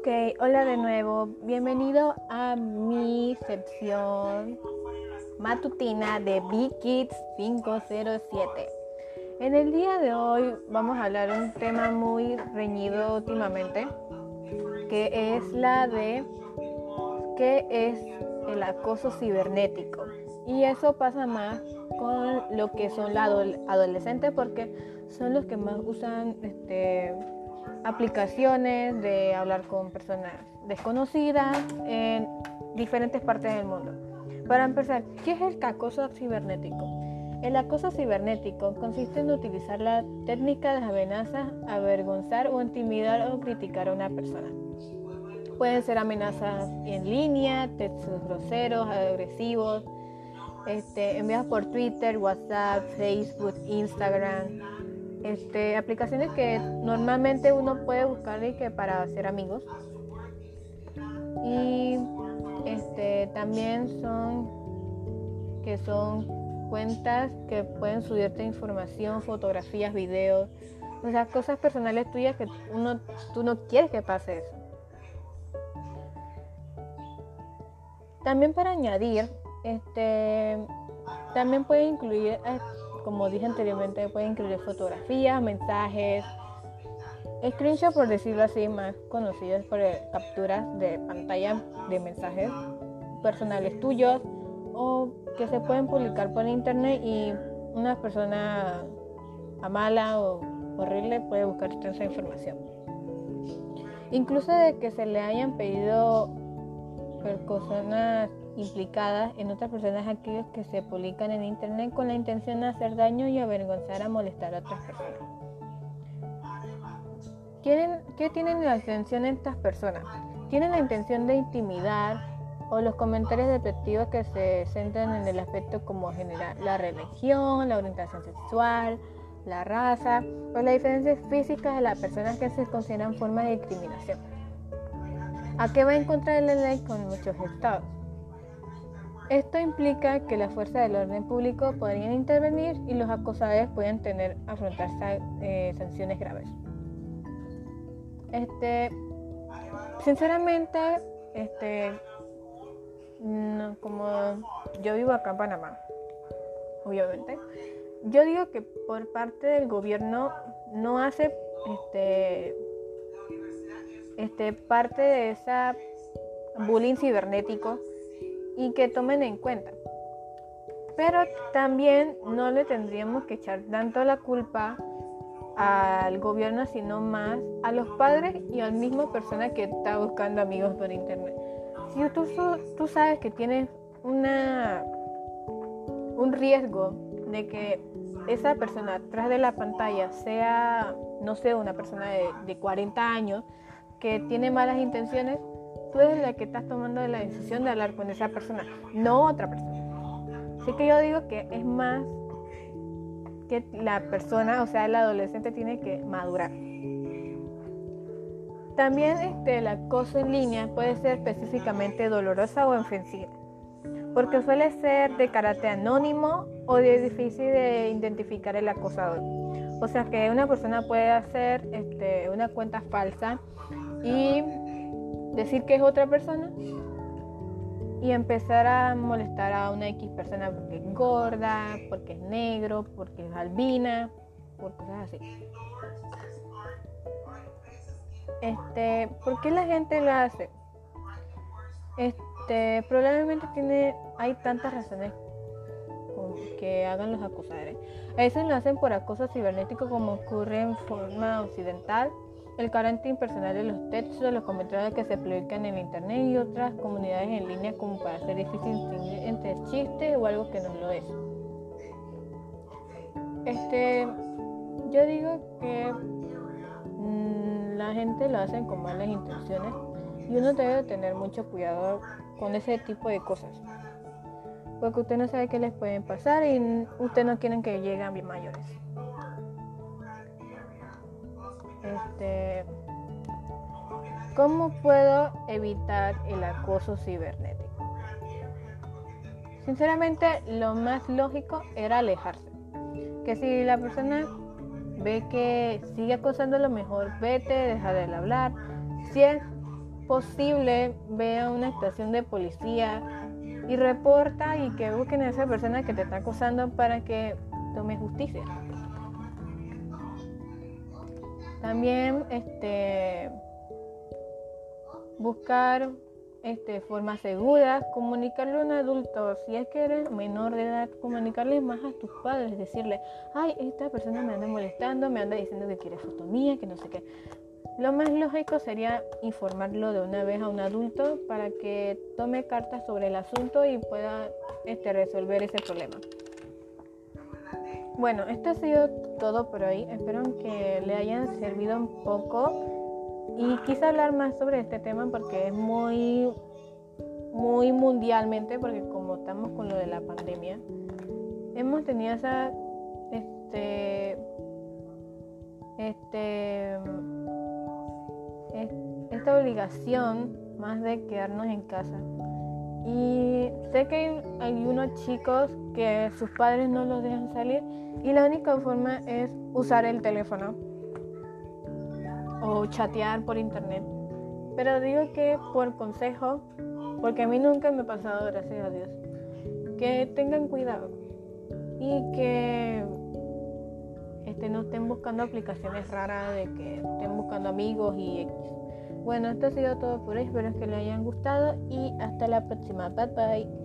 Ok, hola de nuevo. Bienvenido a mi sección matutina de B-Kids 507. En el día de hoy vamos a hablar un tema muy reñido últimamente, que es la de qué es el acoso cibernético. Y eso pasa más con lo que son los adolescentes porque son los que más usan este, aplicaciones de hablar con personas desconocidas en diferentes partes del mundo. Para empezar, ¿qué es el acoso cibernético? El acoso cibernético consiste en utilizar la técnica de amenazas, avergonzar o intimidar o criticar a una persona. Pueden ser amenazas en línea, textos groseros, agresivos, este, enviados por Twitter, WhatsApp, Facebook, Instagram, este, aplicaciones que normalmente uno puede buscar y que para hacer amigos. Y este, también son que son cuentas que pueden subirte información, fotografías, videos, o sea, cosas personales tuyas que uno, tú no quieres que pase eso. También para añadir, este, también puede incluir como dije anteriormente, puede incluir fotografías, mensajes, screenshots, por decirlo así, más conocidos por capturas de pantalla de mensajes personales tuyos o que se pueden publicar por internet y una persona mala o horrible puede buscar toda esa información. Incluso de que se le hayan pedido personas implicadas en otras personas aquellos que se publican en internet con la intención de hacer daño y avergonzar a molestar a otras personas. ¿Qué tienen la intención estas personas? Tienen la intención de intimidar o los comentarios despectivos que se centran en el aspecto como general, la religión, la orientación sexual, la raza o las diferencias físicas de las personas que se consideran formas de discriminación. ¿A qué va en contra de la ley con muchos estados? Esto implica que las fuerzas del orden público podrían intervenir y los acosadores pueden tener afrontar eh, sanciones graves. Este, sinceramente, este, como yo vivo acá en Panamá, obviamente, yo digo que por parte del gobierno no hace este, este, parte de esa bullying cibernético y que tomen en cuenta. Pero también no le tendríamos que echar tanto la culpa al gobierno, sino más a los padres y al mismo persona que está buscando amigos por internet. Si tú, tú sabes que tienes una, un riesgo de que esa persona atrás de la pantalla sea, no sé, una persona de, de 40 años que tiene malas intenciones, tú eres la que estás tomando la decisión de hablar con esa persona, no otra persona. Así que yo digo que es más que la persona, o sea, el adolescente tiene que madurar. También este, el acoso en línea puede ser específicamente dolorosa o ofensiva, porque suele ser de carácter anónimo o de difícil de identificar el acosador. O sea que una persona puede hacer este, una cuenta falsa y decir que es otra persona y empezar a molestar a una X persona porque es gorda, porque es negro, porque es albina, por cosas así. Este, ¿por qué la gente lo hace? Este, probablemente tiene, hay tantas razones que hagan los acusadores. A veces lo hacen por acoso cibernético como ocurre en forma occidental el carácter impersonal de los textos, los comentarios que se publican en internet y otras comunidades en línea como para hacer difícil distinguir entre chiste o algo que no lo es. Este, yo digo que mm, la gente lo hace con malas intenciones y uno debe tener mucho cuidado con ese tipo de cosas. Porque usted no sabe qué les pueden pasar y usted no quieren que lleguen bien mayores. Este, ¿Cómo puedo evitar el acoso cibernético? Sinceramente, lo más lógico era alejarse. Que si la persona ve que sigue acosando lo mejor, vete, deja de hablar. Si es posible, ve a una estación de policía y reporta y que busquen a esa persona que te está acusando para que tome justicia. También este, buscar este, formas seguras, comunicarle a un adulto, si es que eres menor de edad, comunicarle más a tus padres, decirle, ay, esta persona me anda molestando, me anda diciendo que quiere foto mía, que no sé qué. Lo más lógico sería informarlo de una vez a un adulto para que tome cartas sobre el asunto y pueda este, resolver ese problema. Bueno, esto ha sido todo por hoy. Espero que le hayan servido un poco y quise hablar más sobre este tema porque es muy, muy mundialmente, porque como estamos con lo de la pandemia, hemos tenido esa, este, este, esta obligación más de quedarnos en casa. Y sé que hay unos chicos que sus padres no los dejan salir y la única forma es usar el teléfono o chatear por internet. Pero digo que por consejo, porque a mí nunca me ha pasado, gracias a Dios, que tengan cuidado y que este, no estén buscando aplicaciones raras, de que estén buscando amigos y Bueno, esto ha sido todo por hoy, espero que les hayan gustado y hasta la próxima. Bye bye.